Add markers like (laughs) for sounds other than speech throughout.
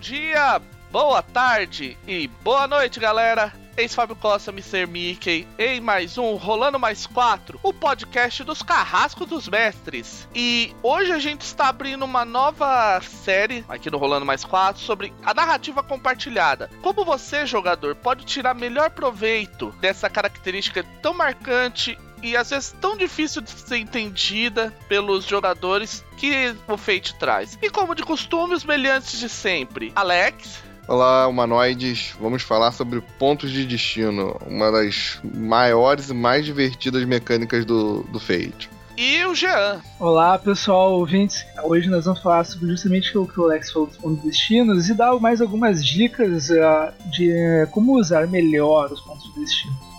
dia, boa tarde e boa noite, galera. Ex Fábio Costa, Mr. Mickey, em mais um Rolando Mais 4, o podcast dos carrascos dos mestres. E hoje a gente está abrindo uma nova série aqui no Rolando Mais 4 sobre a narrativa compartilhada. Como você, jogador, pode tirar melhor proveito dessa característica tão marcante e às vezes tão difícil de ser entendida pelos jogadores que o Fate traz. E como de costume, os meliantes de sempre. Alex. Olá, humanoides. Vamos falar sobre pontos de destino, uma das maiores e mais divertidas mecânicas do, do Fate. E o Jean. Olá, pessoal, ouvintes. Hoje nós vamos falar sobre justamente o que o Alex falou dos pontos de destinos e dar mais algumas dicas uh, de uh, como usar melhor os pontos de destino.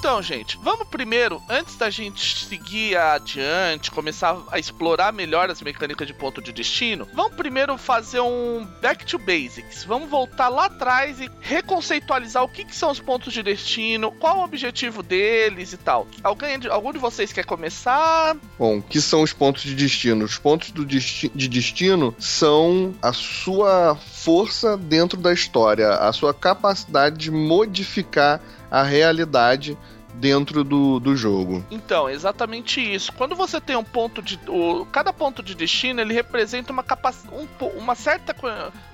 Então, gente, vamos primeiro, antes da gente seguir adiante, começar a explorar melhor as mecânicas de ponto de destino, vamos primeiro fazer um back to basics. Vamos voltar lá atrás e reconceitualizar o que, que são os pontos de destino, qual o objetivo deles e tal. Alguém, algum de vocês quer começar? Bom, o que são os pontos de destino? Os pontos do desti de destino são a sua força dentro da história, a sua capacidade de modificar a realidade dentro do, do jogo. Então, exatamente isso. Quando você tem um ponto de. O, cada ponto de destino ele representa uma, capac, um, uma certa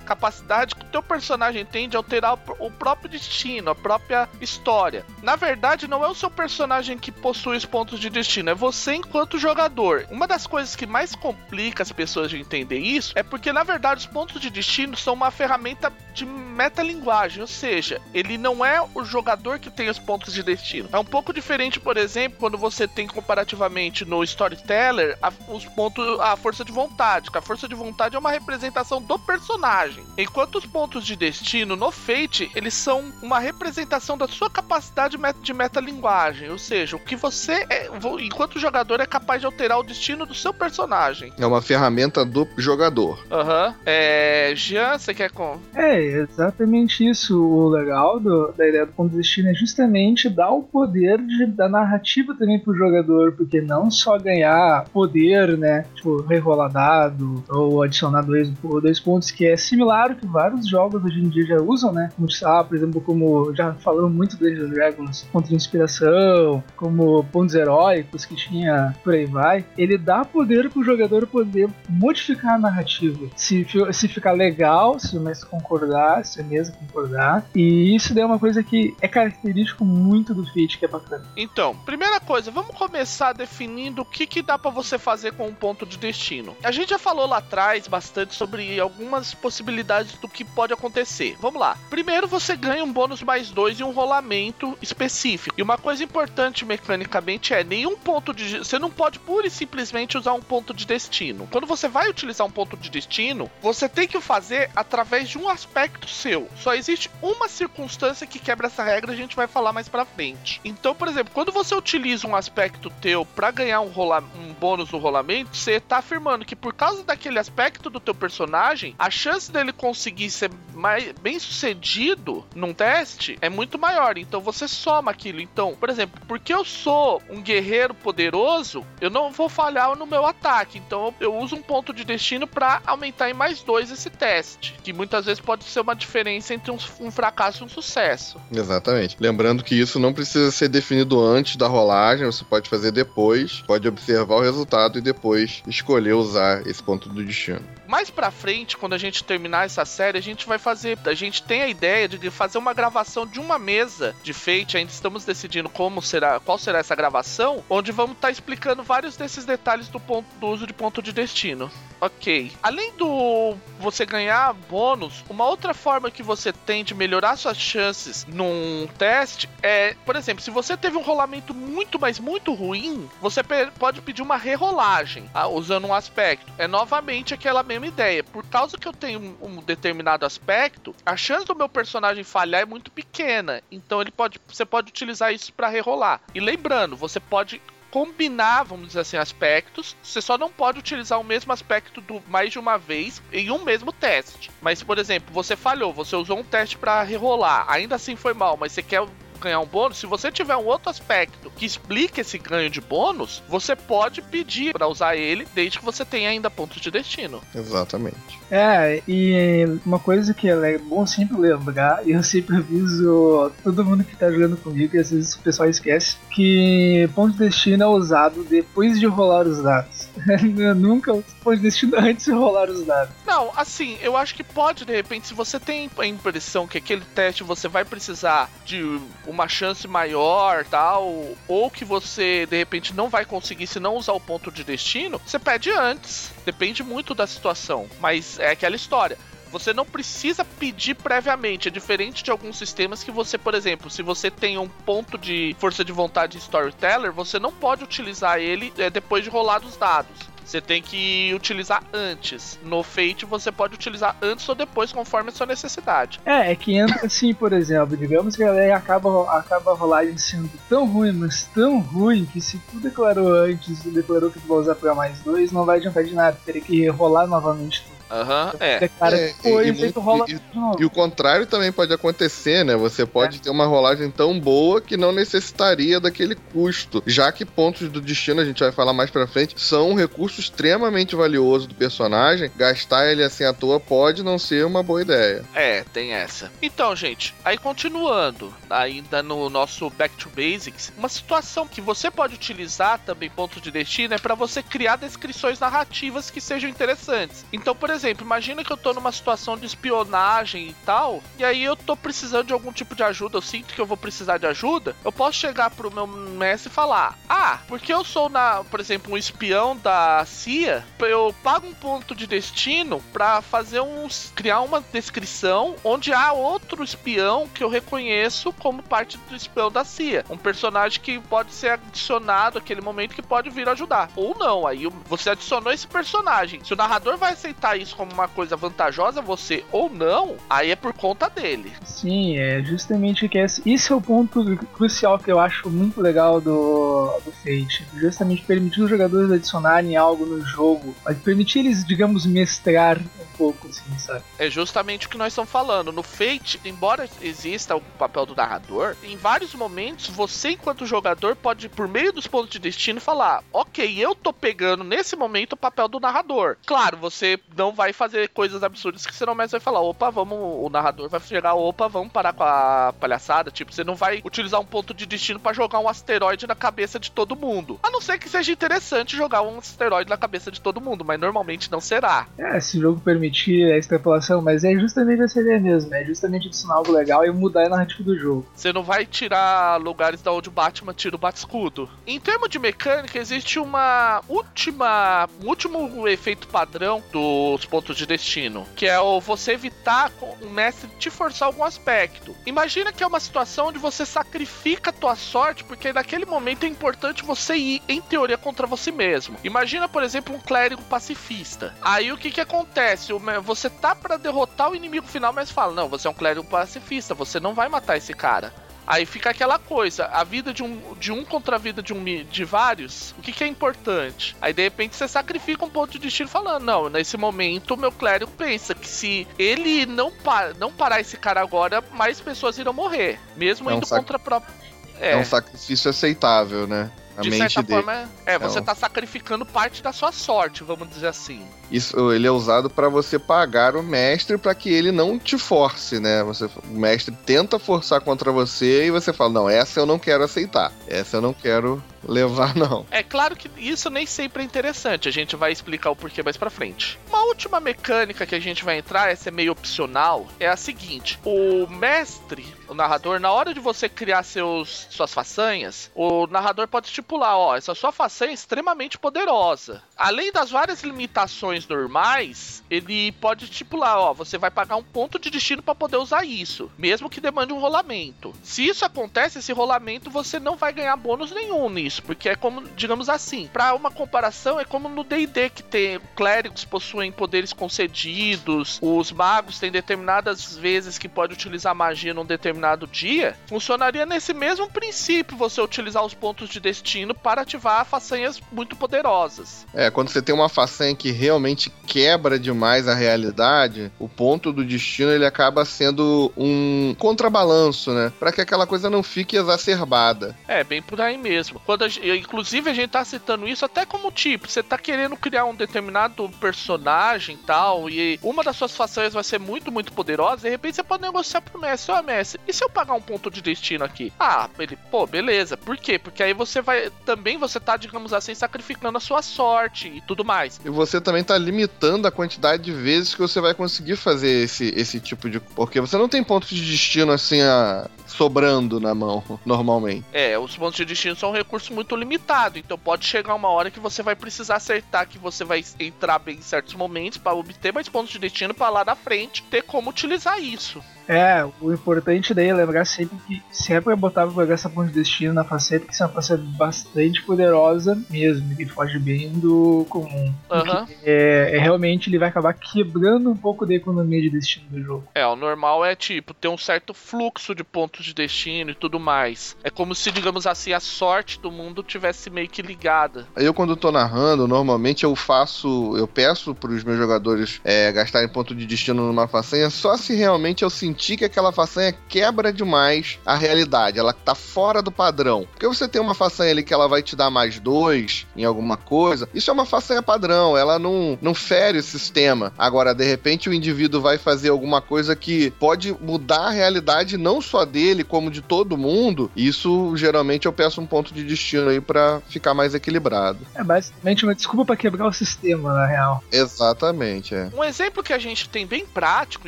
capacidade que o teu personagem tem de alterar o, próprio destino, a própria história. Na verdade, não é o seu personagem que possui os pontos de destino, é você enquanto jogador. Uma das coisas que mais complica as pessoas de entender isso é porque, na verdade, os pontos de destino são uma ferramenta de metalinguagem, ou seja, ele não é o jogador que tem os pontos de destino. É um pouco diferente, por exemplo, quando você tem comparativamente no Storyteller a, os pontos, a força de vontade, que a força de vontade é uma representação do personagem. Enquanto os pontos de destino no Fate, eles são uma representação da sua capacidade de metalinguagem, ou seja, o que você, é, enquanto jogador, é capaz de alterar o destino do seu personagem. É uma ferramenta do jogador. Aham. Uhum. É, Jean, você quer com? É, exatamente isso. O legal do, da ideia do ponto de destino é justamente dar o poder de, da narrativa também pro jogador, porque não só ganhar poder, né? Tipo, rerolar dado ou adicionar dois, dois pontos, que é similar ao que vários jogos hoje em dia já usam, né? Como, ah, por exemplo, como já falamos muito Dungeons Dragons, de inspiração, como pontos heróicos que tinha por aí vai. Ele dá poder pro jogador poder modificar a narrativa. Se, se ficar legal, se o mestre concordar, se a mesa concordar. E isso daí é uma coisa que é característico muito do feat, que é bacana. Então, primeira coisa, vamos começar definindo o que, que dá para você fazer com um ponto de destino. A gente já falou lá atrás bastante sobre algumas possibilidades do que pode acontecer. Vamos lá. Primeiro, você ganha um bônus mais dois e um rolamento específico. E uma coisa importante mecanicamente é nenhum ponto de. Você não pode pura e simplesmente usar um ponto de destino. Quando você vai utilizar um ponto de destino, você tem que fazer através de um aspecto seu. Só existe uma circunstância que quebra essa regra, a gente vai falar mais pra frente. Então, por exemplo, quando você utiliza um aspecto teu para ganhar um, rola um bônus no rolamento, você tá afirmando que por causa daquele aspecto do teu personagem, a chance dele conseguir ser mais bem sucedido num teste é muito maior. Então você soma aquilo. Então, por exemplo, porque eu sou um guerreiro poderoso, eu não vou falhar no meu ataque. Então eu uso um ponto de destino para aumentar em mais dois esse teste, que muitas vezes pode ser uma diferença entre um, um fracasso e um sucesso. Exatamente. Lembrando que isso não precisa ser definido antes da rolagem, você pode fazer depois, pode observar o resultado e depois escolher usar esse ponto do destino. Mais pra frente, quando a gente terminar essa série, a gente vai fazer. A gente tem a ideia de fazer uma gravação de uma mesa de Fate. Ainda estamos decidindo como será, qual será essa gravação, onde vamos estar tá explicando vários desses detalhes do, ponto, do uso de ponto de destino. Ok. Além do você ganhar bônus, uma outra forma que você tem de melhorar suas chances num teste é, por exemplo, se você teve um rolamento muito, mas muito ruim, você pode pedir uma rerolagem ah, usando um aspecto. É novamente aquela mesma ideia. Por causa que eu tenho um, um determinado aspecto, a chance do meu personagem falhar é muito pequena. Então ele pode, você pode utilizar isso para rerolar. E lembrando, você pode combinar, vamos dizer assim, aspectos. Você só não pode utilizar o mesmo aspecto do, mais de uma vez em um mesmo teste. Mas, por exemplo, você falhou, você usou um teste para rerolar, ainda assim foi mal, mas você quer ganhar um bônus, se você tiver um outro aspecto que explique esse ganho de bônus, você pode pedir para usar ele, desde que você tenha ainda pontos de destino. Exatamente. É, e uma coisa que é bom sempre lembrar, e eu sempre aviso todo mundo que tá jogando comigo, e às vezes o pessoal esquece, que ponto de destino é usado depois de rolar os dados. (laughs) Nunca ponto de destino antes de rolar os dados. Não, assim, eu acho que pode, de repente, se você tem a impressão que aquele teste você vai precisar de uma chance maior, tal, ou que você, de repente, não vai conseguir se não usar o ponto de destino, você pede antes. Depende muito da situação. Mas é aquela história você não precisa pedir previamente. É diferente de alguns sistemas que você, por exemplo, se você tem um ponto de força de vontade storyteller, você não pode utilizar ele é, depois de rolar os dados. Você tem que utilizar antes. No Fate você pode utilizar antes ou depois, conforme a sua necessidade. É, é que entra assim, por exemplo, digamos que ela acaba, acaba a rolagem sendo tão ruim, mas tão ruim, que se tu declarou antes e declarou que tu vai usar pra mais dois, não vai adiantar de nada. Teria que rolar novamente tudo. Aham, uhum, é. Declara é, depois, e, e, tu rola e, e, o contrário também pode acontecer, né? Você pode é. ter uma rolagem tão boa que não necessitaria daquele custo. Já que pontos do destino, a gente vai falar mais pra frente, são um recurso extremamente valioso do personagem. Gastar ele assim à toa pode não ser uma boa ideia. É, tem essa. Então, gente, aí continuando, ainda no nosso Back to Basics, uma situação que você pode utilizar também pontos de destino é para você criar descrições narrativas que sejam interessantes. Então, por exemplo, exemplo, imagina que eu tô numa situação de espionagem e tal, e aí eu tô precisando de algum tipo de ajuda, eu sinto que eu vou precisar de ajuda, eu posso chegar pro meu mestre e falar: Ah, porque eu sou, na, por exemplo, um espião da CIA, eu pago um ponto de destino para fazer uns. criar uma descrição onde há outro espião que eu reconheço como parte do espião da CIA. Um personagem que pode ser adicionado naquele momento que pode vir ajudar. Ou não, aí você adicionou esse personagem. Se o narrador vai aceitar isso isso como uma coisa vantajosa você ou não, aí é por conta dele. Sim, é justamente que esse, esse é o ponto crucial que eu acho muito legal do, do Fate. Justamente permitir os jogadores adicionarem algo no jogo, mas permitir eles, digamos, mestrar um pouco, assim, sabe? É justamente o que nós estamos falando. No Fate, embora exista o papel do narrador, em vários momentos você, enquanto jogador, pode, por meio dos pontos de destino, falar: Ok, eu tô pegando nesse momento o papel do narrador. Claro, você não vai fazer coisas absurdas que senão o mestre vai falar, opa, vamos, o narrador vai chegar, opa, vamos parar com a palhaçada. Tipo, você não vai utilizar um ponto de destino para jogar um asteroide na cabeça de todo mundo. A não ser que seja interessante jogar um asteroide na cabeça de todo mundo, mas normalmente não será. É, se o jogo permitir a extrapolação, mas é justamente essa ideia mesmo, é justamente adicionar algo legal e mudar a narrativa do jogo. Você não vai tirar lugares da onde o Batman tira o bate-escudo. Em termos de mecânica, existe uma última, um último efeito padrão dos pontos de destino, que é o você evitar o mestre te forçar algum aspecto. Imagina que é uma situação onde você sacrifica a tua sorte, porque naquele momento é importante você ir, em teoria, contra você mesmo. Imagina, por exemplo, um clérigo pacifista. Aí o que que acontece? Você tá para derrotar o inimigo final, mas fala: "Não, você é um clérigo pacifista, você não vai matar esse cara". Aí fica aquela coisa, a vida de um, de um contra a vida de um de vários, o que, que é importante? Aí de repente você sacrifica um ponto de destino falando, não, nesse momento o meu clérigo pensa que se ele não, par, não parar esse cara agora, mais pessoas irão morrer, mesmo é um indo contra a própria. É. é um sacrifício aceitável, né? A de certa dele. forma, é, você está sacrificando parte da sua sorte, vamos dizer assim. Isso, ele é usado para você pagar o mestre para que ele não te force, né? Você, o mestre tenta forçar contra você e você fala: "Não, essa eu não quero aceitar. Essa eu não quero levar não". É claro que isso nem sempre é interessante, a gente vai explicar o porquê mais para frente. Uma última mecânica que a gente vai entrar, essa é meio opcional, é a seguinte: o mestre, o narrador, na hora de você criar seus suas façanhas, o narrador pode estipular, ó, essa sua façanha é extremamente poderosa. Além das várias limitações normais, ele pode estipular, ó, você vai pagar um ponto de destino para poder usar isso, mesmo que demande um rolamento. Se isso acontece, esse rolamento você não vai ganhar bônus nenhum isso, porque é como, digamos assim, para uma comparação, é como no D&D que tem clérigos possuem poderes concedidos, os magos têm determinadas vezes que pode utilizar magia num determinado dia. Funcionaria nesse mesmo princípio você utilizar os pontos de destino para ativar façanhas muito poderosas. É, quando você tem uma façanha que realmente quebra demais a realidade, o ponto do destino ele acaba sendo um contrabalanço, né? Para que aquela coisa não fique exacerbada. É, bem por aí mesmo. Quando a, inclusive a gente tá citando isso até como tipo, você tá querendo criar um determinado personagem e tal, e uma das suas façanhas vai ser muito, muito poderosa, de repente você pode negociar pro mestre, ó, oh, mestre, e se eu pagar um ponto de destino aqui? Ah, ele, pô, beleza. Por quê? Porque aí você vai, também você tá, digamos assim, sacrificando a sua sorte e tudo mais. E você também tá limitando a quantidade de vezes que você vai conseguir fazer esse, esse tipo de... Porque você não tem ponto de destino assim a... sobrando na mão, (laughs) normalmente. É, os pontos de destino são um muito limitado, então pode chegar uma hora que você vai precisar acertar que você vai entrar bem em certos momentos para obter mais pontos de destino para lá na frente ter como utilizar isso. É, o importante daí é lembrar sempre que sempre é botar jogar essa ponte de destino na faceta, que é uma faceta bastante poderosa mesmo, que foge bem do comum. Uhum. É, é, realmente ele vai acabar quebrando um pouco da economia de destino do jogo. É, o normal é tipo ter um certo fluxo de pontos de destino e tudo mais. É como se, digamos assim, a sorte do mundo tivesse meio que ligada. Eu, quando tô narrando, normalmente eu faço, eu peço para os meus jogadores é, gastarem ponto de destino numa façanha só se realmente eu sentir sentir que aquela façanha quebra demais a realidade, ela tá fora do padrão. Porque você tem uma façanha ali que ela vai te dar mais dois em alguma coisa, isso é uma façanha padrão, ela não, não fere o sistema. Agora, de repente, o indivíduo vai fazer alguma coisa que pode mudar a realidade não só dele, como de todo mundo. Isso geralmente eu peço um ponto de destino aí para ficar mais equilibrado. É basicamente uma desculpa para quebrar o sistema, na real. Exatamente, é. Um exemplo que a gente tem bem prático,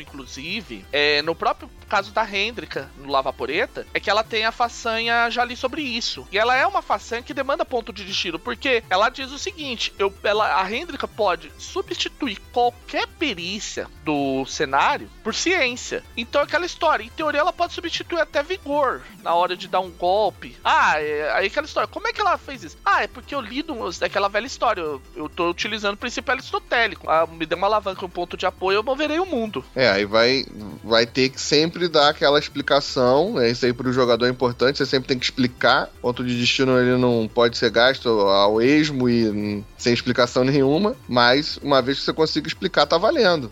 inclusive, é no próprio caso da Hendrika no Lavaporeta é que ela tem a façanha já li sobre isso. E ela é uma façanha que demanda ponto de destino, porque ela diz o seguinte: eu, ela, a Hendrika pode substituir qualquer perícia do cenário por ciência. Então aquela história, em teoria ela pode substituir até vigor na hora de dar um golpe. Ah, é, aí aquela história, como é que ela fez isso? Ah, é porque eu li daquela velha história, eu, eu tô utilizando o princípio aristotélico. Ah, me deu uma alavanca, um ponto de apoio, eu moverei o mundo. É, aí vai, vai ter que sempre dar aquela explicação, né? Isso aí pro jogador é importante, você sempre tem que explicar. Ponto de destino ele não pode ser gasto ao esmo e sem explicação nenhuma, mas uma vez que você consiga explicar, tá valendo.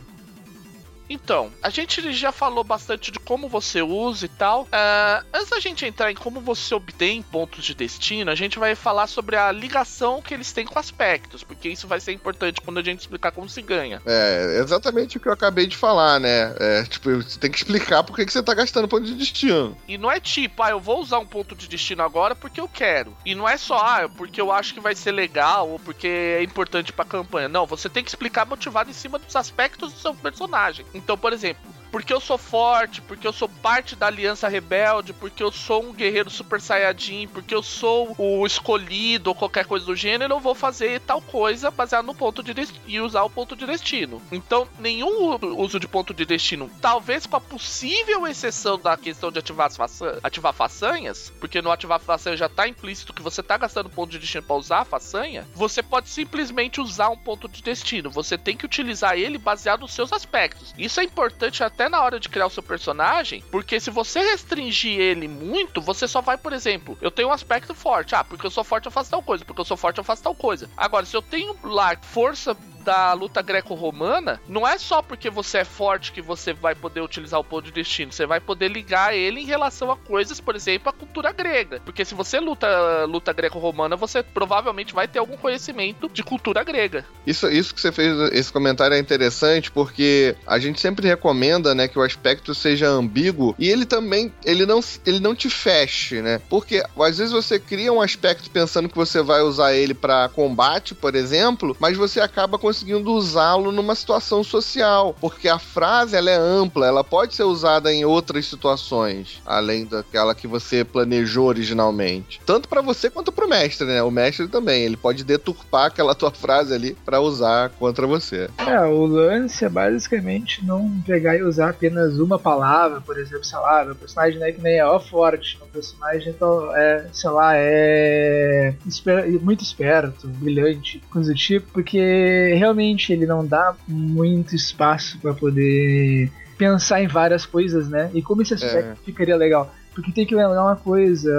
Então, a gente já falou bastante de como você usa e tal. Uh, antes da gente entrar em como você obtém pontos de destino, a gente vai falar sobre a ligação que eles têm com aspectos, porque isso vai ser importante quando a gente explicar como se ganha. É, exatamente o que eu acabei de falar, né? É, tipo, você tem que explicar por que você tá gastando ponto de destino. E não é tipo, ah, eu vou usar um ponto de destino agora porque eu quero. E não é só, ah, porque eu acho que vai ser legal ou porque é importante pra campanha. Não, você tem que explicar motivado em cima dos aspectos do seu personagem. Então, por exemplo, porque eu sou forte, porque eu sou parte da Aliança Rebelde, porque eu sou um guerreiro super saiyajin, porque eu sou o escolhido ou qualquer coisa do gênero, eu vou fazer tal coisa baseado no ponto de destino e usar o ponto de destino. Então, nenhum uso de ponto de destino, talvez com a possível exceção da questão de ativar, façanhas, ativar façanhas, porque no ativar façanha já tá implícito que você tá gastando ponto de destino para usar a façanha, você pode simplesmente usar um ponto de destino. Você tem que utilizar ele baseado nos seus aspectos. Isso é importante até até na hora de criar o seu personagem, porque se você restringir ele muito, você só vai, por exemplo, eu tenho um aspecto forte. Ah, porque eu sou forte eu faço tal coisa, porque eu sou forte eu faço tal coisa. Agora, se eu tenho lá força da luta greco-romana, não é só porque você é forte que você vai poder utilizar o ponto de destino. Você vai poder ligar ele em relação a coisas, por exemplo, a cultura grega. Porque se você luta luta greco-romana, você provavelmente vai ter algum conhecimento de cultura grega. Isso, isso que você fez, esse comentário é interessante porque a gente sempre recomenda, né, que o aspecto seja ambíguo e ele também, ele não, ele não te feche, né? Porque às vezes você cria um aspecto pensando que você vai usar ele para combate, por exemplo, mas você acaba com conseguindo usá-lo numa situação social, porque a frase ela é ampla, ela pode ser usada em outras situações, além daquela que você planejou originalmente. Tanto para você quanto para o mestre, né? O mestre também, ele pode deturpar aquela tua frase ali para usar contra você. É, o lance é basicamente não pegar e usar apenas uma palavra, por exemplo, sei lá, meu personagem não é que nem é ó forte, meu personagem então, é, sei lá, é esper muito esperto, brilhante, coisa do tipo, porque realmente ele não dá muito espaço para poder pensar em várias coisas, né? E como esse aspecto é. ficaria legal? Porque tem que lembrar uma coisa,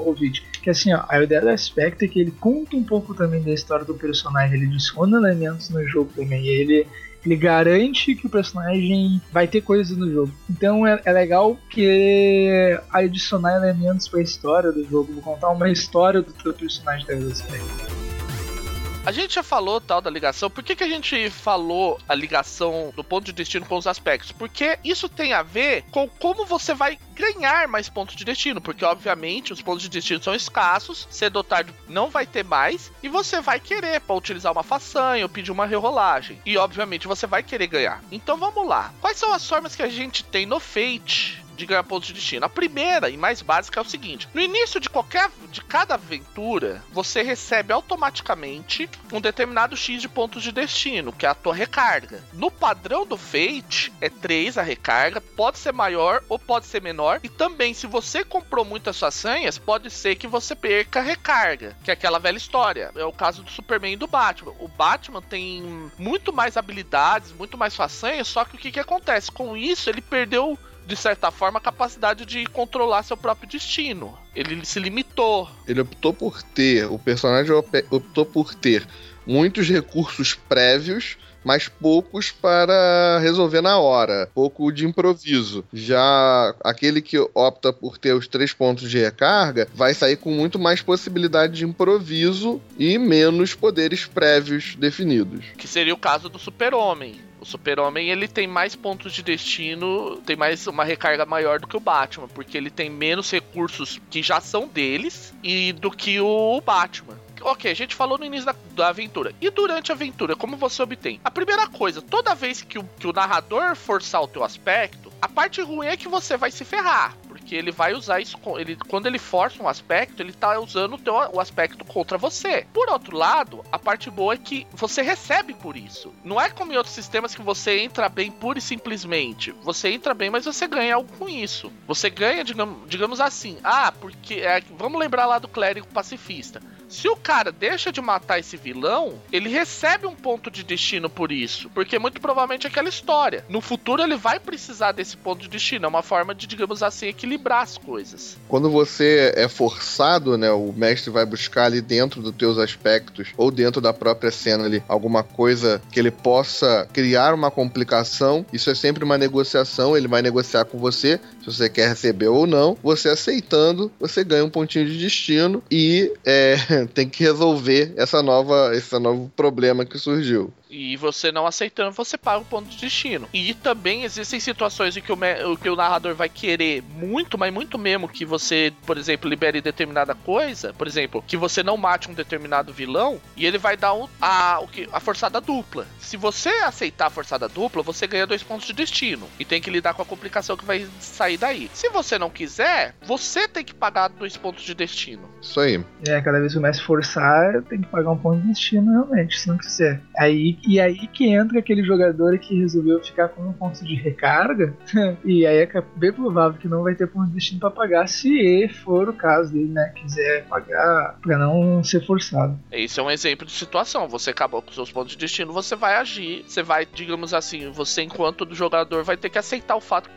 ouvinte, que assim, ó, a ideia do aspecto é que ele conta um pouco também da história do personagem, ele adiciona elementos no jogo também, e ele ele garante que o personagem vai ter coisas no jogo. Então é, é legal que adicionar elementos para a história do jogo. Vou contar uma história do teu personagem da aspecto. A gente já falou tal da ligação. Por que, que a gente falou a ligação do ponto de destino com os aspectos? Porque isso tem a ver com como você vai ganhar mais pontos de destino. Porque, obviamente, os pontos de destino são escassos, cedo ou tarde não vai ter mais, e você vai querer para utilizar uma façanha ou pedir uma rerolagem. E, obviamente, você vai querer ganhar. Então vamos lá. Quais são as formas que a gente tem no Fate de ganhar pontos de destino. A primeira e mais básica é o seguinte: no início de qualquer de cada aventura, você recebe automaticamente um determinado X de pontos de destino, que é a tua recarga. No padrão do Fate, é 3 a recarga, pode ser maior ou pode ser menor. E também, se você comprou muitas façanhas, pode ser que você perca a recarga, que é aquela velha história. É o caso do Superman e do Batman. O Batman tem muito mais habilidades, muito mais façanhas, só que o que, que acontece? Com isso, ele perdeu de certa forma, a capacidade de controlar seu próprio destino. Ele se limitou. Ele optou por ter, o personagem optou por ter muitos recursos prévios mas poucos para resolver na hora, pouco de improviso. Já aquele que opta por ter os três pontos de recarga vai sair com muito mais possibilidade de improviso e menos poderes prévios definidos. Que seria o caso do Super-Homem. O Super-Homem ele tem mais pontos de destino, tem mais uma recarga maior do que o Batman, porque ele tem menos recursos que já são deles e do que o Batman ok, a gente falou no início da, da, aventura. E durante a aventura, como você obtém? A primeira coisa, toda vez que o, que o narrador forçar o teu aspecto, a parte ruim é que você vai se ferrar porque ele vai usar isso. Ele, quando ele força um aspecto, ele tá usando o, teu, o aspecto contra você. Por outro lado, a parte boa é que você recebe por isso. Não é como em outros sistemas que você entra bem pura e simplesmente. Você entra bem, mas você ganha algo com isso. Você ganha, digamos, digamos assim, ah, porque. É, vamos lembrar lá do clérigo pacifista. Se o cara deixa de matar esse vilão, ele recebe um ponto de destino por isso. Porque muito provavelmente é aquela história. No futuro ele vai precisar desse ponto de destino. É uma forma de, digamos assim, equilibrar as coisas. Quando você é forçado, né? O mestre vai buscar ali dentro dos teus aspectos, ou dentro da própria cena ali, alguma coisa que ele possa criar uma complicação. Isso é sempre uma negociação. Ele vai negociar com você se você quer receber ou não. Você aceitando, você ganha um pontinho de destino e é, (laughs) tem que resolver essa nova, esse novo problema que surgiu. E você não aceitando, você paga o ponto de destino. E também existem situações em que o, que o narrador vai querer muito, mas muito mesmo que você, por exemplo, libere determinada coisa. Por exemplo, que você não mate um determinado vilão e ele vai dar um, a, o que, a forçada dupla. Se você aceitar a forçada dupla, você ganha dois pontos de destino. E tem que lidar com a complicação que vai sair daí. Se você não quiser, você tem que pagar dois pontos de destino. Isso aí. É, cada vez que começa a forçar, tem que pagar um ponto de destino realmente, se não quiser. Aí e aí que entra aquele jogador que resolveu ficar com um ponto de recarga. (laughs) e aí é bem provável que não vai ter ponto de destino para pagar se for o caso dele, né? Quiser pagar para não ser forçado. Esse é um exemplo de situação. Você acabou com seus pontos de destino, você vai agir. Você vai, digamos assim, você enquanto jogador vai ter que aceitar o fato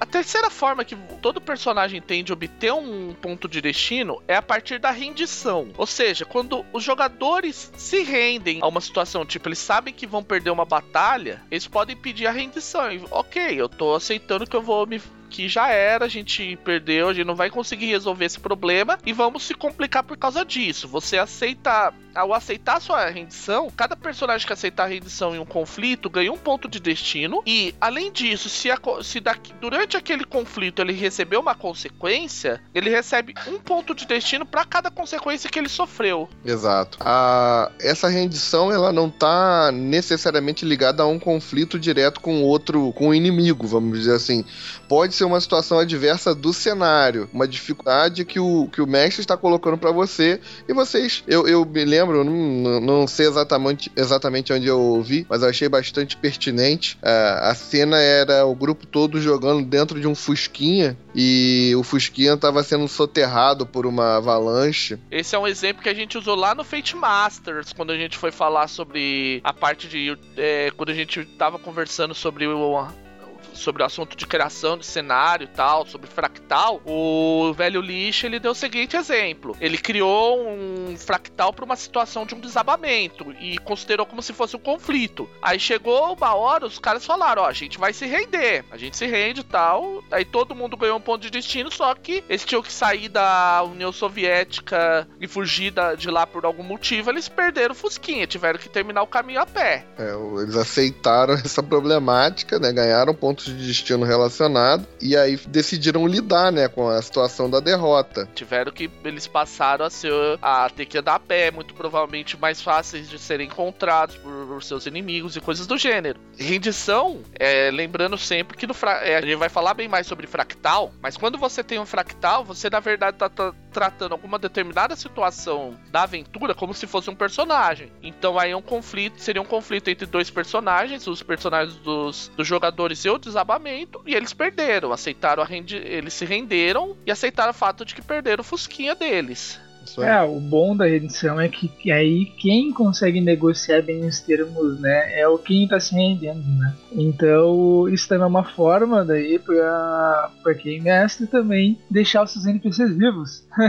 a terceira forma que todo personagem tem de obter um ponto de destino é a partir da rendição. Ou seja, quando os jogadores se rendem a uma situação, tipo, eles sabem que vão perder uma batalha, eles podem pedir a rendição. E, ok, eu tô aceitando que eu vou me aqui já era, a gente perdeu, a gente não vai conseguir resolver esse problema e vamos se complicar por causa disso. Você aceita ao aceitar a sua rendição, cada personagem que aceitar a rendição em um conflito ganha um ponto de destino. E, além disso, se, a, se daqui, durante aquele conflito ele receber uma consequência, ele recebe um ponto de destino para cada consequência que ele sofreu. Exato. A, essa rendição ela não tá necessariamente ligada a um conflito direto com outro, com o inimigo, vamos dizer assim. Pode ser uma situação adversa do cenário, uma dificuldade que o, que o mestre está colocando para você e vocês, eu, eu me lembro não, não sei exatamente, exatamente onde eu ouvi, mas eu achei bastante pertinente. Uh, a cena era o grupo todo jogando dentro de um Fusquinha e o Fusquinha estava sendo soterrado por uma avalanche. Esse é um exemplo que a gente usou lá no Fate Masters, quando a gente foi falar sobre a parte de. É, quando a gente estava conversando sobre o sobre o assunto de criação de cenário e tal, sobre fractal, o velho lixo ele deu o seguinte exemplo: ele criou um fractal para uma situação de um desabamento e considerou como se fosse um conflito. Aí chegou uma hora, os caras falaram: ó, a gente vai se render, a gente se rende e tal. Aí todo mundo ganhou um ponto de destino, só que eles tinham que sair da União Soviética e fugir de lá por algum motivo. Eles perderam o Fusquinha, tiveram que terminar o caminho a pé. É, eles aceitaram (laughs) essa problemática, né? Ganharam pontos de destino relacionado e aí decidiram lidar, né, com a situação da derrota. Tiveram que eles passaram a ser a ter que andar a pé, muito provavelmente mais fáceis de serem encontrados por, por seus inimigos e coisas do gênero. Rendição, é, lembrando sempre que no é, a gente vai falar bem mais sobre fractal, mas quando você tem um fractal, você na verdade tá, tá tratando alguma determinada situação da aventura como se fosse um personagem. Então aí é um conflito, seria um conflito entre dois personagens, os personagens dos, dos jogadores e o desabamento e eles perderam, aceitaram a eles se renderam e aceitaram o fato de que perderam o fusquinha deles. É, o bom da rendição é que, que, aí quem consegue negociar bem os termos, né, é o quem tá se rendendo, né? Então, isso também é uma forma daí pra, pra quem mestre também deixar os seus NPCs vivos. (laughs)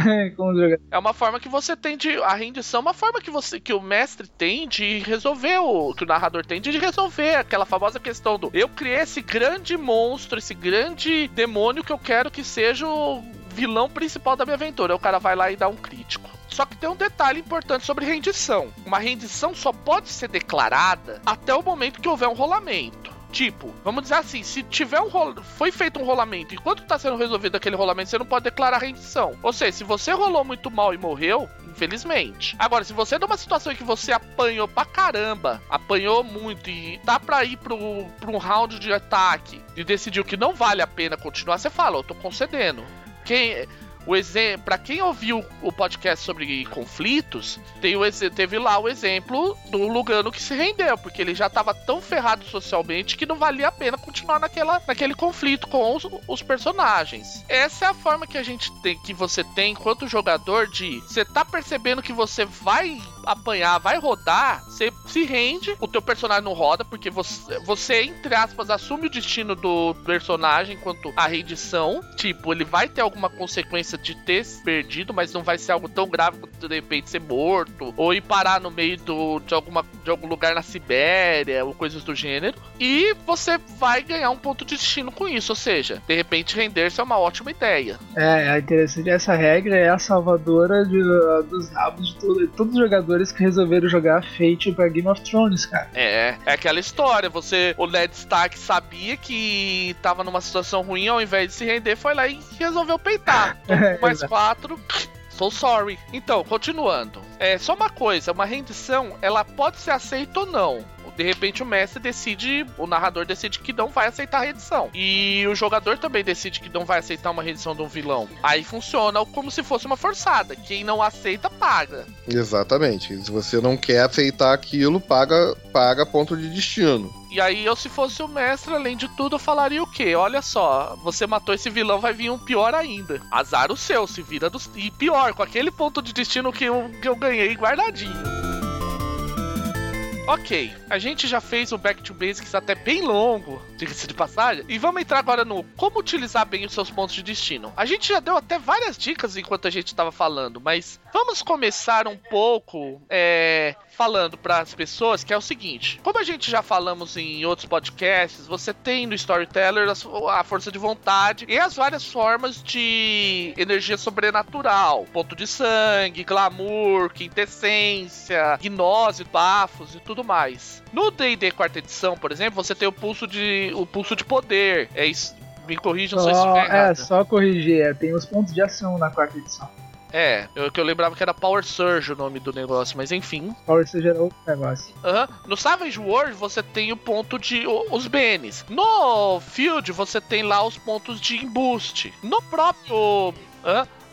é uma forma que você tem de. A rendição é uma forma que você que o mestre tem de resolver o. que o narrador tem de resolver aquela famosa questão do eu criei esse grande monstro, esse grande demônio que eu quero que seja o vilão principal da minha aventura. O cara vai lá e dá um crítico. Só que tem um detalhe importante sobre rendição. Uma rendição só pode ser declarada até o momento que houver um rolamento. Tipo, vamos dizer assim, se tiver um rol... foi feito um rolamento, enquanto tá sendo resolvido aquele rolamento, você não pode declarar rendição. Ou seja, se você rolou muito mal e morreu, infelizmente. Agora, se você é numa situação em que você apanhou pra caramba, apanhou muito e tá pra ir pro, pro um round de ataque e decidiu que não vale a pena continuar, você fala, eu tô concedendo. Quem o exemplo, para quem ouviu o podcast sobre conflitos, tem o, teve lá o exemplo do Lugano que se rendeu, porque ele já estava tão ferrado socialmente que não valia a pena continuar naquela, naquele conflito com os, os, personagens. Essa é a forma que a gente tem, que você tem enquanto jogador de você tá percebendo que você vai apanhar, vai rodar, você se rende, o teu personagem não roda, porque você, você, entre aspas, assume o destino do personagem quanto a rendição. Tipo, ele vai ter alguma consequência de ter perdido, mas não vai ser algo tão grave quanto de repente ser morto, ou ir parar no meio do, de, alguma, de algum lugar na Sibéria, ou coisas do gênero. E você vai ganhar um ponto de destino com isso, ou seja, de repente render-se é uma ótima ideia. É, é interessante. Essa regra é a salvadora de, uh, dos rabos de todo, todos os jogadores jogadores que resolveram jogar Fate pra Game of Thrones, cara. É, é aquela história. Você, o Ned Stark sabia que tava numa situação ruim, ao invés de se render, foi lá e resolveu peitar. Então, (laughs) (laughs) mais quatro. So sorry. Então, continuando. É só uma coisa, uma rendição, ela pode ser aceita ou não de repente o mestre decide, o narrador decide que não vai aceitar a redição. E o jogador também decide que não vai aceitar uma redição de um vilão. Aí funciona como se fosse uma forçada. Quem não aceita, paga. Exatamente. Se você não quer aceitar aquilo, paga, paga ponto de destino. E aí, eu, se fosse o mestre, além de tudo, eu falaria o quê? Olha só, você matou esse vilão, vai vir um pior ainda. Azar o seu, se vira dos. E pior, com aquele ponto de destino que eu, que eu ganhei guardadinho. Ok, a gente já fez o Back to Basics até bem longo, (laughs) diga-se de passagem, e vamos entrar agora no como utilizar bem os seus pontos de destino. A gente já deu até várias dicas enquanto a gente estava falando, mas Vamos começar um pouco é, falando para as pessoas que é o seguinte: como a gente já falamos em outros podcasts, você tem no Storyteller a, força de vontade e as várias formas de energia sobrenatural: ponto de sangue, glamour, quintessência, gnose, bafos e tudo mais. No D&D quarta edição, por exemplo, você tem o pulso de o pulso de poder. É isso. Me corrijam se eu estiver errado. É, só corrigir. É, tem os pontos de ação na quarta edição. É, eu, que eu lembrava que era Power Surge o nome do negócio, mas enfim. Power Surge era outro negócio. Uhum. No Savage World você tem o ponto de. O, os BNs. No Field você tem lá os pontos de embuste. No próprio.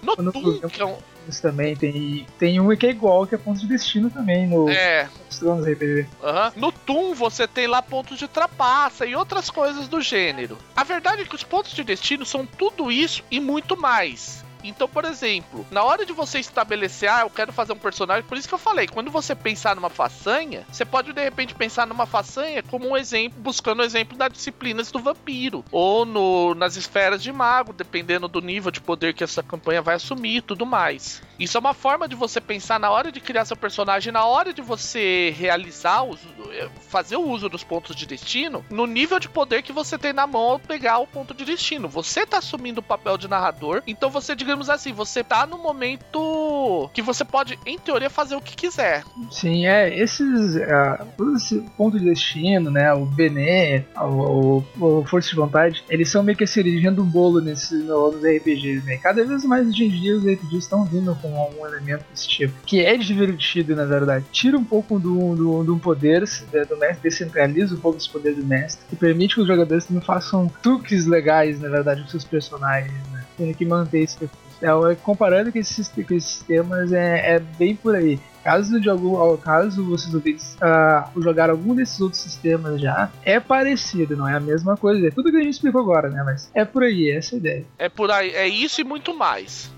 No, no Doom, que é um também. Tem, tem um que é igual, que é ponto de destino também no é. Tronos RPG. Uhum. No Toon você tem lá pontos de trapaça e outras coisas do gênero. A verdade é que os pontos de destino são tudo isso e muito mais. Então, por exemplo, na hora de você estabelecer, ah, eu quero fazer um personagem, por isso que eu falei, quando você pensar numa façanha, você pode de repente pensar numa façanha como um exemplo, buscando o um exemplo das disciplinas do vampiro, ou no, nas esferas de mago, dependendo do nível de poder que essa campanha vai assumir e tudo mais. Isso é uma forma de você pensar na hora de criar seu personagem, na hora de você realizar, eh, fazer o uso dos pontos de destino, no nível de poder que você tem na mão ao pegar o ponto de destino. Você tá assumindo o papel de narrador, então você, digamos assim, você tá no momento que você pode, em teoria, fazer o que quiser. Sim, é, esses, uh, esse ponto de destino, né, o Bené, o, o, o Força de Vontade, eles são meio que a cerejinha do bolo nesse, no, nos RPGs, né? Cada vez mais hoje em dia os RPGs estão vindo com com algum elemento desse tipo. Que é divertido, na verdade. Tira um pouco do, do, do poder do mestre, descentraliza um pouco dos poderes do mestre, e permite que os jogadores também façam truques legais, na verdade, com seus personagens, né? Tem que manter esse recurso. É, comparando com esses, com esses sistemas, é, é bem por aí. Caso de algum, caso vocês ouvintes uh, jogar algum desses outros sistemas já, é parecido, não é a mesma coisa. É tudo que a gente explicou agora, né? Mas é por aí, essa é ideia. É por aí, é isso e muito mais.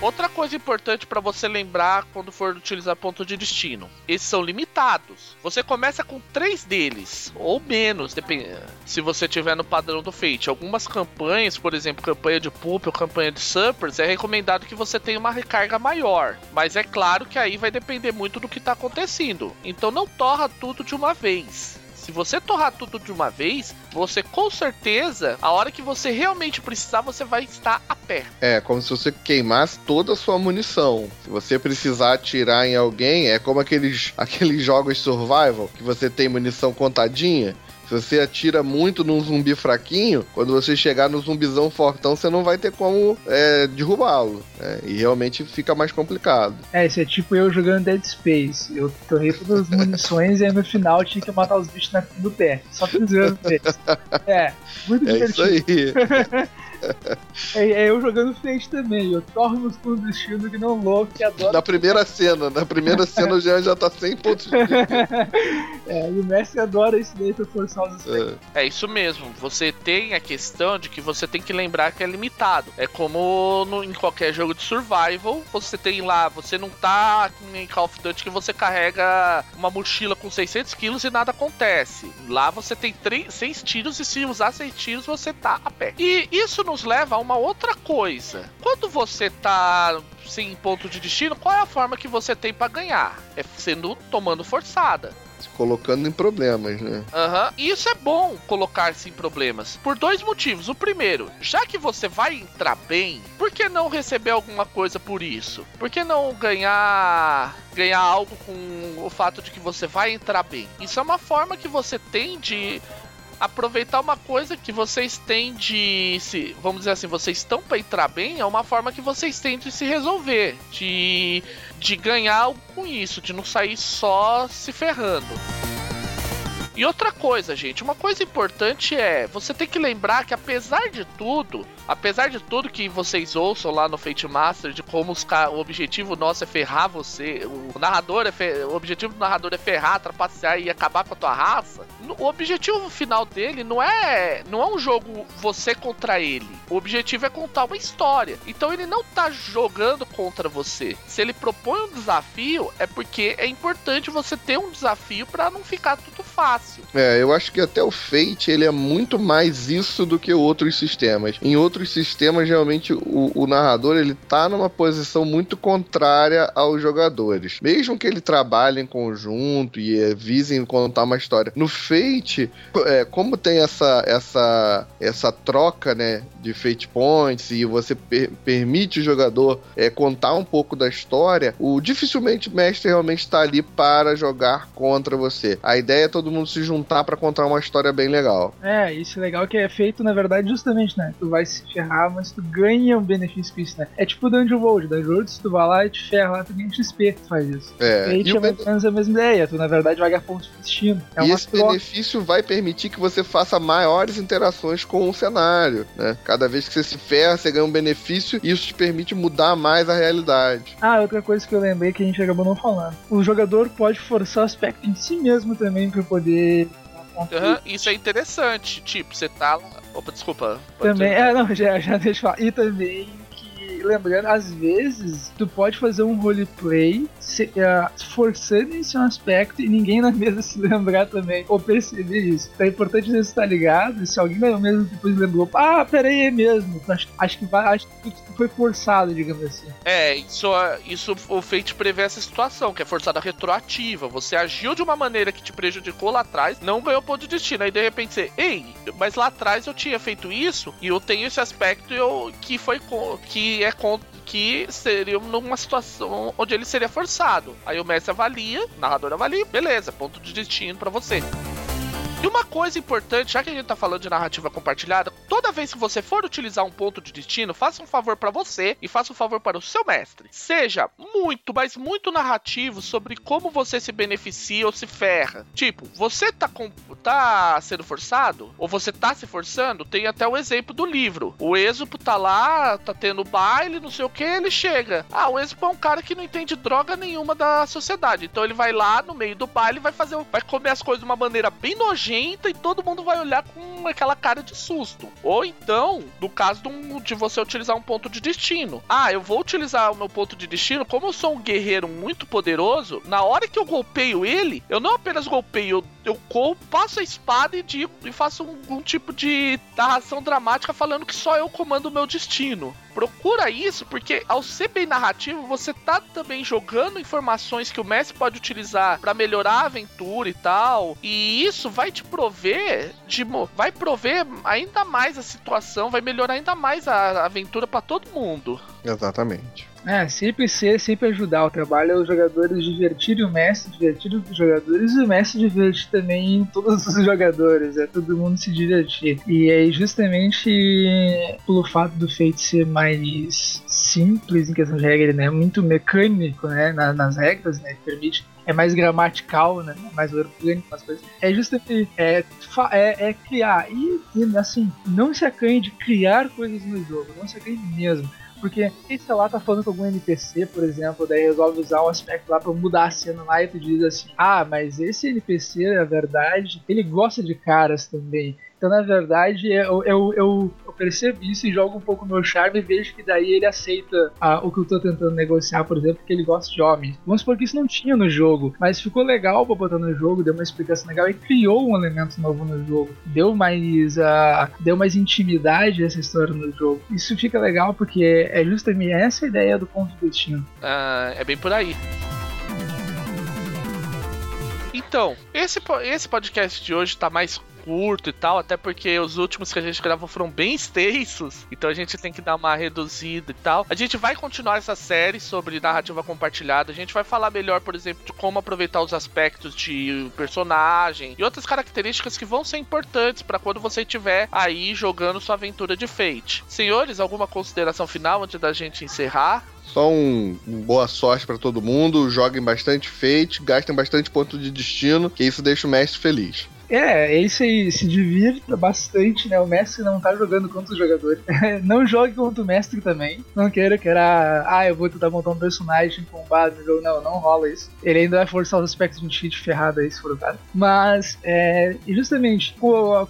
Outra coisa importante para você lembrar quando for utilizar ponto de destino: esses são limitados. Você começa com três deles, ou menos. Se você tiver no padrão do Fate. Algumas campanhas, por exemplo, campanha de Pulp ou campanha de Suppers, é recomendado que você tenha uma recarga maior. Mas é claro que aí vai depender muito do que está acontecendo. Então não torra tudo de uma vez. Se você torrar tudo de uma vez, você com certeza, a hora que você realmente precisar, você vai estar a pé. É, como se você queimasse toda a sua munição. Se você precisar atirar em alguém, é como aqueles, (laughs) aqueles jogos survival que você tem munição contadinha. Se você atira muito num zumbi fraquinho, quando você chegar no zumbizão fortão, você não vai ter como é, derrubá-lo. Né? E realmente fica mais complicado. É, isso é tipo eu jogando Dead Space. Eu torrei todas as munições e aí no final tinha que matar os bichos na, no pé. Só pisando neles. É, muito divertido. É isso aí. (laughs) é, é, eu jogando Fate também. Eu torno nos clandestinos que não louco, que adora. Na primeira cena, na primeira cena o Jean já tá 100 pontos de (laughs) É, e o Messi adora isso daí pra forçar os é. é isso mesmo. Você tem a questão de que você tem que lembrar que é limitado. É como no, em qualquer jogo de survival, você tem lá, você não tá em Call of Duty que você carrega uma mochila com 600 quilos e nada acontece. Lá você tem 3, 6 tiros e se usar 6 tiros você tá a pé. E isso nos leva a uma outra coisa. Quando você tá sem ponto de destino, qual é a forma que você tem para ganhar? É sendo tomando forçada se colocando em problemas, né? Aham. Uhum. Isso é bom colocar-se em problemas. Por dois motivos. O primeiro, já que você vai entrar bem, por que não receber alguma coisa por isso? Por que não ganhar ganhar algo com o fato de que você vai entrar bem? Isso é uma forma que você tem de aproveitar uma coisa que vocês têm de se, vamos dizer assim, vocês estão para entrar bem, é uma forma que vocês têm de se resolver, de de ganhar algo com isso, de não sair só se ferrando. E outra coisa, gente, uma coisa importante é, você tem que lembrar que apesar de tudo, apesar de tudo que vocês ouçam lá no Fate Master, de como os o objetivo nosso é ferrar você, o narrador é o objetivo do narrador é ferrar, trapacear e acabar com a tua raça, o objetivo final dele não é, não é um jogo você contra ele. O objetivo é contar uma história. Então ele não tá jogando contra você. Se ele propõe um desafio, é porque é importante você ter um desafio para não ficar tudo fácil. É, eu acho que até o Fate ele é muito mais isso do que outros sistemas. Em outros outros sistemas, realmente, o, o narrador ele tá numa posição muito contrária aos jogadores. Mesmo que ele trabalhe em conjunto e é, visem contar uma história. No Fate, é, como tem essa, essa, essa troca, né, de Fate Points e você per permite o jogador é, contar um pouco da história, o dificilmente o mestre realmente está ali para jogar contra você. A ideia é todo mundo se juntar para contar uma história bem legal. É, isso é legal que é feito, na verdade, justamente, né? Tu vai se ferrar, mas tu ganha um benefício com isso, né? É tipo Dungeon World. Dungeon World, se tu vai lá e te ferra lá, tu ganha XP, tu faz isso. É, e aí é mais ou menos a mesma ideia. Tu, na verdade, vai ganhar pontos de destino. É e esse troca. benefício vai permitir que você faça maiores interações com o cenário, né? Cada vez que você se ferra, você ganha um benefício e isso te permite mudar mais a realidade. Ah, outra coisa que eu lembrei que a gente acabou não falando. O jogador pode forçar o aspecto em si mesmo também para poder Uhum, isso é interessante. Tipo, você tá. Opa, desculpa. Também, é, não, já, já deixa eu falar. E também lembrando, às vezes, tu pode fazer um roleplay se, uh, forçando esse aspecto e ninguém na mesa (laughs) se lembrar também, ou perceber isso. Então é importante você estar ligado, se alguém na mesa depois lembrou, ah, peraí, é mesmo. Acho, acho que acho que foi forçado, digamos assim. É, isso, isso o Fate prevê essa situação, que é forçada retroativa. Você agiu de uma maneira que te prejudicou lá atrás, não ganhou ponto de destino. Aí de repente você, ei, mas lá atrás eu tinha feito isso e eu tenho esse aspecto eu, que foi que é que seria numa situação onde ele seria forçado. Aí o mestre avalia, o narrador avalia, beleza, ponto de destino para você. E uma coisa importante, já que a gente tá falando de narrativa compartilhada, toda vez que você for utilizar um ponto de destino, faça um favor para você e faça um favor para o seu mestre. Seja muito, mas muito narrativo sobre como você se beneficia ou se ferra. Tipo, você tá, com, tá sendo forçado, ou você tá se forçando, tem até o exemplo do livro. O Êxopo tá lá, tá tendo baile, não sei o que, ele chega. Ah, o Êxopo é um cara que não entende droga nenhuma da sociedade. Então ele vai lá no meio do baile vai fazer, vai comer as coisas de uma maneira bem nojenta nojenta e todo mundo vai olhar com aquela cara de susto. Ou então, no caso de, um, de, você utilizar um ponto de destino. Ah, eu vou utilizar o meu ponto de destino, como eu sou um guerreiro muito poderoso, na hora que eu golpeio ele, eu não apenas golpeio, eu, eu passo a espada e, digo, e faço um, um tipo de narração dramática falando que só eu comando o meu destino procura isso, porque ao ser bem narrativo, você tá também jogando informações que o Messi pode utilizar para melhorar a aventura e tal. E isso vai te prover de vai prover ainda mais a situação, vai melhorar ainda mais a aventura para todo mundo. Exatamente. É, sempre ser, sempre ajudar. O trabalho é os jogadores divertirem o mestre, divertir os jogadores e o mestre divertir também todos os jogadores, é todo mundo se divertir. E aí, justamente pelo fato do feito ser mais simples em questão de regra, né? Muito mecânico, né? nas, nas regras, né? Permite é mais gramatical, né? Mais orgânico as coisas. É justamente é, é, é criar. E, e, assim, não se acanhe de criar coisas no jogo, não se acanhe mesmo. Porque se sei lá, tá falando com algum NPC, por exemplo, daí resolve usar um aspecto lá pra mudar a cena lá e tu diz assim: Ah, mas esse NPC, na verdade, ele gosta de caras também. Então, na verdade, eu, eu, eu, percebo isso e jogo um pouco meu charme e vejo que daí ele aceita ah, o que eu tô tentando negociar, por exemplo, porque ele gosta de homens. Vamos supor que isso não tinha no jogo, mas ficou legal pra botar no jogo, deu uma explicação legal e criou um elemento novo no jogo. Deu mais, uh, deu mais intimidade essa história no jogo. Isso fica legal porque é justamente essa ideia do ponto de destino. Uh, é bem por aí. Então, esse, esse podcast de hoje tá mais curto e tal, até porque os últimos que a gente gravou foram bem extensos, então a gente tem que dar uma reduzida e tal. A gente vai continuar essa série sobre narrativa compartilhada, a gente vai falar melhor, por exemplo, de como aproveitar os aspectos de personagem e outras características que vão ser importantes para quando você estiver aí jogando sua aventura de Fate. Senhores, alguma consideração final antes da gente encerrar? Só um, boa sorte para todo mundo, joguem bastante Fate, gastem bastante ponto de destino, que isso deixa o mestre feliz. É, esse aí se divirta bastante, né? O mestre não tá jogando contra os jogadores. (laughs) não jogue contra o mestre também. Não queira que era, ah, eu vou tentar montar um personagem com no jogo. Não, não rola isso. Ele ainda vai forçar os aspectos de um cheat ferrado aí, se for o caso. Mas, é, justamente,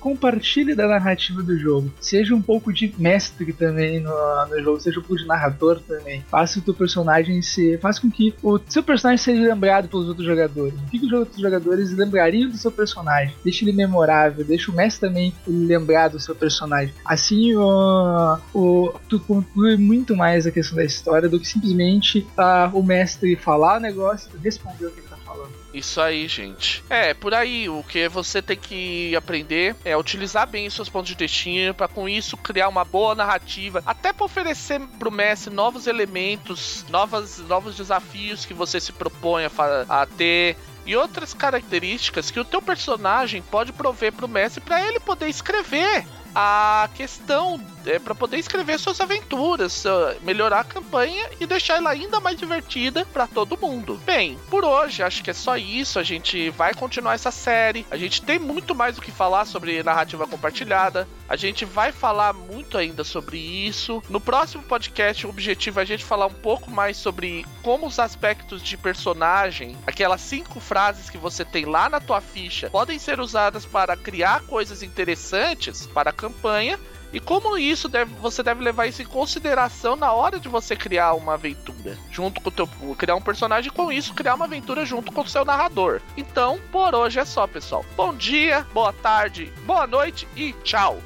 compartilhe da narrativa do jogo. Seja um pouco de mestre também no, no jogo, seja um pouco de narrador também. Faça o teu personagem ser. Faça com que o seu personagem seja lembrado pelos outros jogadores. O que os outros jogadores lembrariam do seu personagem? Deixa ele memorável, deixa o mestre também lembrar do seu personagem. Assim, o, o, tu conclui muito mais a questão da história do que simplesmente uh, o mestre falar o negócio e responder o que ele tá falando. Isso aí, gente. É, por aí, o que você tem que aprender é utilizar bem seus pontos de destino para com isso criar uma boa narrativa, até para oferecer pro mestre novos elementos, novas, novos desafios que você se propõe a, a ter e outras características que o teu personagem pode prover pro mestre para ele poder escrever a questão é para poder escrever suas aventuras, melhorar a campanha e deixar ela ainda mais divertida para todo mundo. Bem, por hoje acho que é só isso. A gente vai continuar essa série. A gente tem muito mais o que falar sobre narrativa compartilhada. A gente vai falar muito ainda sobre isso. No próximo podcast, o objetivo é a gente falar um pouco mais sobre como os aspectos de personagem, aquelas cinco frases que você tem lá na tua ficha, podem ser usadas para criar coisas interessantes para a campanha e como isso deve, você deve levar isso em consideração na hora de você criar uma aventura, junto com o teu criar um personagem com isso, criar uma aventura junto com o seu narrador. Então, por hoje é só, pessoal. Bom dia, boa tarde, boa noite e tchau.